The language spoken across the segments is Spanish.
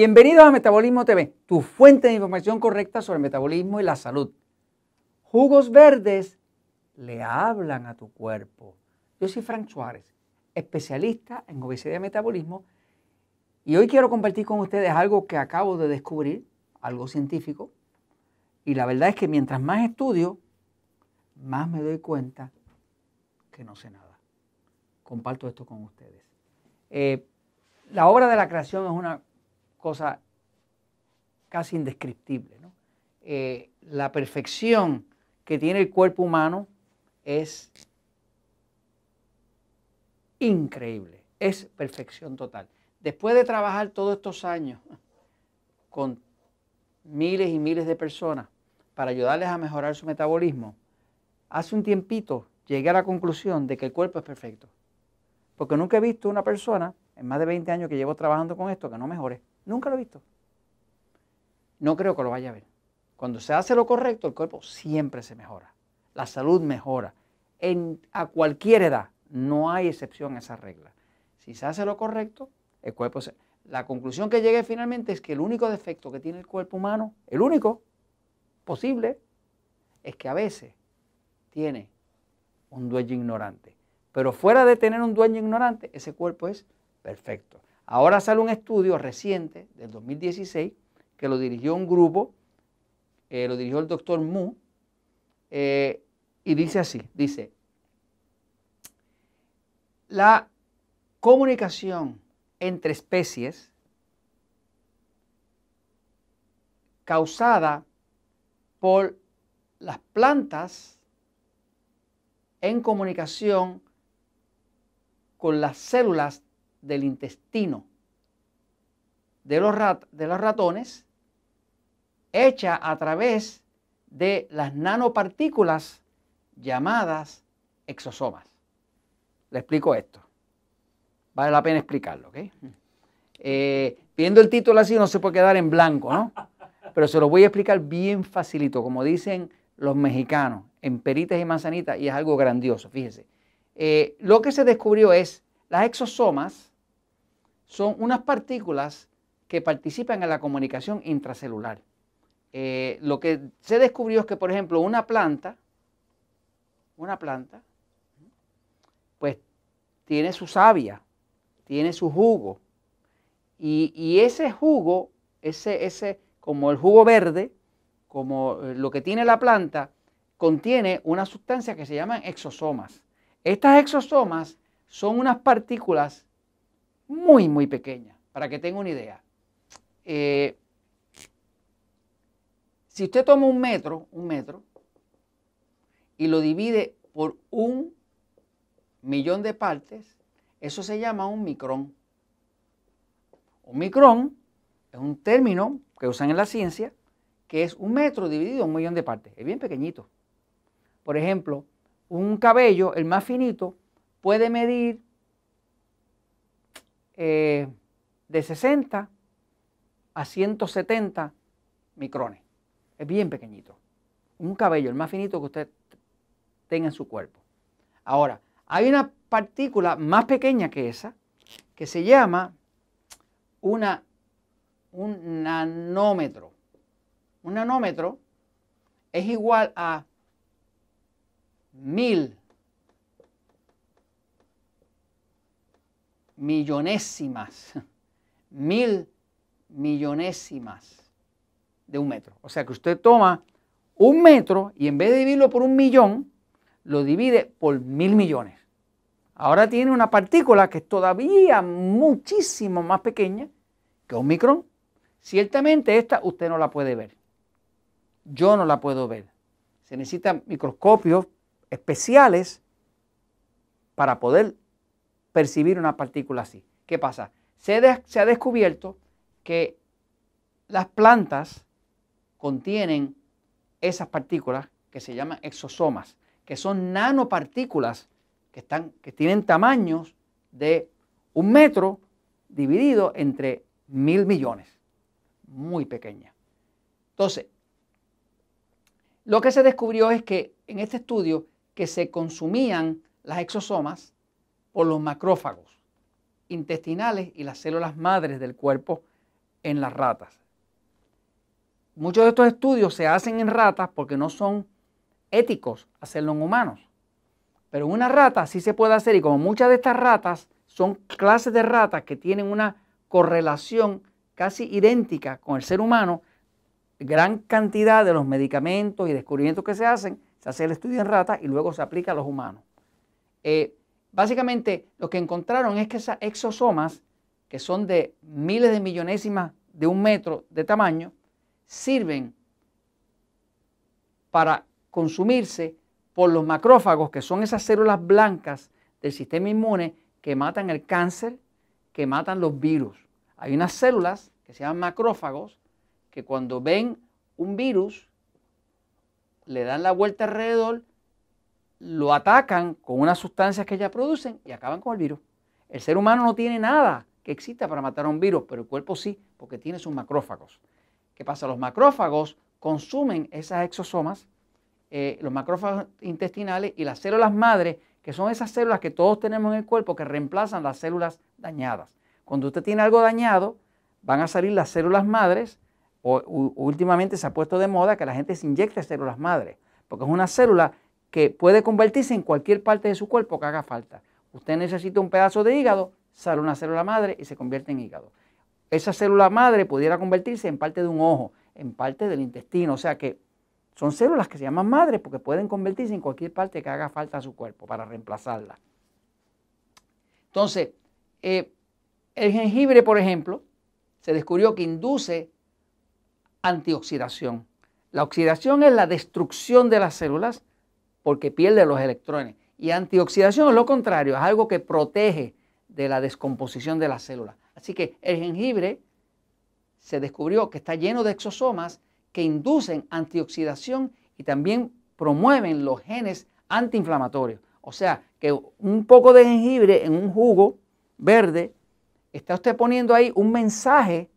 Bienvenidos a Metabolismo TV, tu fuente de información correcta sobre el metabolismo y la salud. Jugos verdes le hablan a tu cuerpo. Yo soy Frank Suárez, especialista en obesidad y metabolismo, y hoy quiero compartir con ustedes algo que acabo de descubrir, algo científico, y la verdad es que mientras más estudio, más me doy cuenta que no sé nada. Comparto esto con ustedes. Eh, la obra de la creación es una cosa casi indescriptible. Eh, la perfección que tiene el cuerpo humano es increíble, es perfección total. Después de trabajar todos estos años con miles y miles de personas para ayudarles a mejorar su metabolismo, hace un tiempito llegué a la conclusión de que el cuerpo es perfecto. Porque nunca he visto una persona en más de 20 años que llevo trabajando con esto que no mejore. Nunca lo he visto. No creo que lo vaya a ver. Cuando se hace lo correcto, el cuerpo siempre se mejora. La salud mejora. En, a cualquier edad, no hay excepción a esa regla. Si se hace lo correcto, el cuerpo se... La conclusión que llegué finalmente es que el único defecto que tiene el cuerpo humano, el único posible, es que a veces tiene un dueño ignorante. Pero fuera de tener un dueño ignorante, ese cuerpo es perfecto. Ahora sale un estudio reciente del 2016 que lo dirigió un grupo, eh, lo dirigió el doctor Mu, eh, y dice así, dice, la comunicación entre especies causada por las plantas en comunicación con las células del intestino de los, de los ratones hecha a través de las nanopartículas llamadas exosomas. Le explico esto. Vale la pena explicarlo, ¿ok? Eh, viendo el título así no se puede quedar en blanco, ¿no? Pero se lo voy a explicar bien facilito, como dicen los mexicanos, en peritas y manzanitas, y es algo grandioso, fíjese. Eh, lo que se descubrió es, las exosomas son unas partículas que participan en la comunicación intracelular. Eh, lo que se descubrió es que, por ejemplo, una planta, una planta, pues tiene su savia, tiene su jugo, y, ese jugo, ese, ese, como el jugo verde, como eh, lo que tiene la planta, contiene una sustancia que se llaman exosomas. Estas exosomas son unas partículas muy, muy pequeña, para que tenga una idea. Eh, si usted toma un metro, un metro, y lo divide por un millón de partes, eso se llama un micrón. Un micrón es un término que usan en la ciencia, que es un metro dividido en un millón de partes. Es bien pequeñito. Por ejemplo, un cabello, el más finito, puede medir eh, de 60 a 170 micrones. Es bien pequeñito. Un cabello, el más finito que usted tenga en su cuerpo. Ahora, hay una partícula más pequeña que esa que se llama una, un nanómetro. Un nanómetro es igual a mil millonésimas, mil millonésimas de un metro. O sea que usted toma un metro y en vez de dividirlo por un millón, lo divide por mil millones. Ahora tiene una partícula que es todavía muchísimo más pequeña que un micrón. Ciertamente esta usted no la puede ver. Yo no la puedo ver. Se necesitan microscopios especiales para poder percibir una partícula así. ¿Qué pasa? Se, ha descubierto que las plantas contienen esas partículas que se llaman exosomas, que son nanopartículas que, están, que tienen tamaños de un metro dividido entre mil millones. Muy pequeña. Entonces, lo que se descubrió es que en este estudio que se consumían las exosomas por los macrófagos intestinales y las células madres del cuerpo en las ratas. Muchos de estos estudios se hacen en ratas porque no son éticos hacerlo en humanos. Pero en una rata sí se puede hacer y como muchas de estas ratas son clases de ratas que tienen una correlación casi idéntica con el ser humano, gran cantidad de los medicamentos y descubrimientos que se hacen, se hace el estudio en ratas y luego se aplica a los humanos. Eh, básicamente lo que encontraron es que esas exosomas, que son de miles de millonésimas de un metro de tamaño, sirven para consumirse por los macrófagos, que son esas células blancas del sistema inmune que matan el cáncer, que matan los virus. Hay unas células que se llaman macrófagos que cuando ven un virus, le dan la vuelta alrededor, lo atacan con unas sustancias que ya producen y acaban con el virus. El ser humano no tiene nada que exista para matar a un virus, pero el cuerpo sí, porque tiene sus macrófagos. ¿Qué pasa? Los macrófagos consumen esas exosomas, eh, los macrófagos intestinales y las células madres, que son esas células que todos tenemos en el cuerpo que reemplazan las células dañadas. Cuando usted tiene algo dañado, van a salir las células madres, o, últimamente se ha puesto de moda que la gente se inyecte células madres, porque es una célula que puede convertirse en cualquier parte de su cuerpo que haga falta. Usted necesita un pedazo de hígado, sale una célula madre y se convierte en hígado. Esa célula madre pudiera convertirse en parte de un ojo, en parte del intestino, o sea que son células que se llaman madres porque pueden convertirse en cualquier parte que haga falta a su cuerpo para reemplazarla. Entonces, eh, el jengibre, por ejemplo, se descubrió que induce antioxidación. La oxidación es la destrucción de las células porque pierde los electrones. Y antioxidación es lo contrario, es algo que protege de la descomposición de las células. Así que el jengibre se descubrió que está lleno de exosomas que inducen antioxidación y también promueven los genes antiinflamatorios. O sea, que un poco de jengibre en un jugo verde, está usted poniendo ahí un mensaje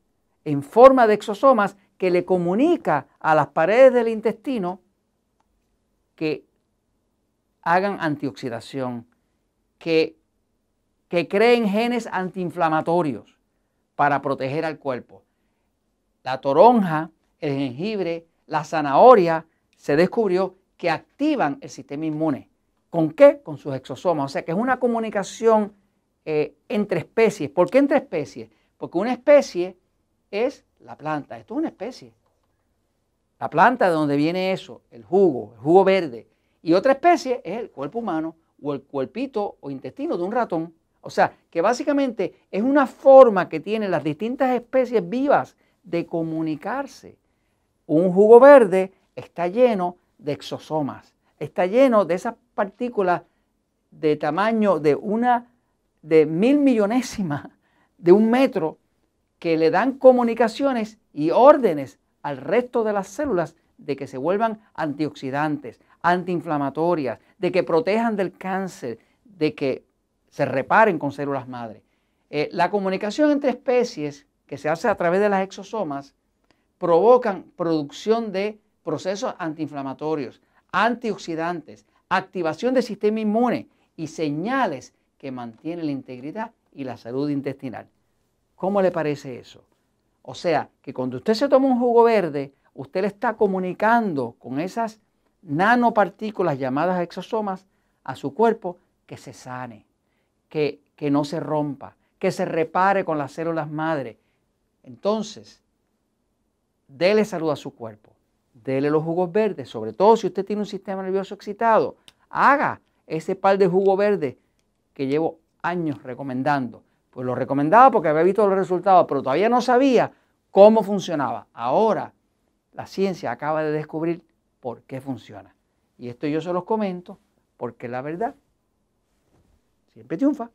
en forma de exosomas que le comunica a las paredes del intestino que hagan antioxidación, que, que creen genes antiinflamatorios para proteger al cuerpo. La toronja, el jengibre, la zanahoria, se descubrió que activan el sistema inmune. ¿Con qué? Con sus exosomas. O sea que es una comunicación eh, entre especies. ¿Por qué entre especies? Porque una especie es la planta. Esto es una especie. La planta de donde viene eso, el jugo, el jugo verde, y otra especie es el cuerpo humano o el cuerpito o intestino de un ratón. O sea, que básicamente es una forma que tienen las distintas especies vivas de comunicarse. Un jugo verde está lleno de exosomas, está lleno de esas partículas de tamaño de una de mil millonésimas de un metro que le dan comunicaciones y órdenes al resto de las células de que se vuelvan antioxidantes, antiinflamatorias, de que protejan del cáncer, de que se reparen con células madre. Eh, la comunicación entre especies que se hace a través de las exosomas provocan producción de procesos antiinflamatorios, antioxidantes, activación del sistema inmune y señales que mantienen la integridad y la salud intestinal. ¿Cómo le parece eso? O sea, que cuando usted se toma un jugo verde, usted le está comunicando con esas nanopartículas llamadas exosomas a su cuerpo que se sane, que, que no se rompa, que se repare con las células madre. Entonces, dele salud a su cuerpo, dele los jugos verdes, sobre todo si usted tiene un sistema nervioso excitado, haga ese par de jugo verde que llevo años recomendando. Pues lo recomendaba porque había visto los resultados, pero todavía no sabía cómo funcionaba. Ahora la ciencia acaba de descubrir por qué funciona. Y esto yo se los comento porque la verdad siempre triunfa.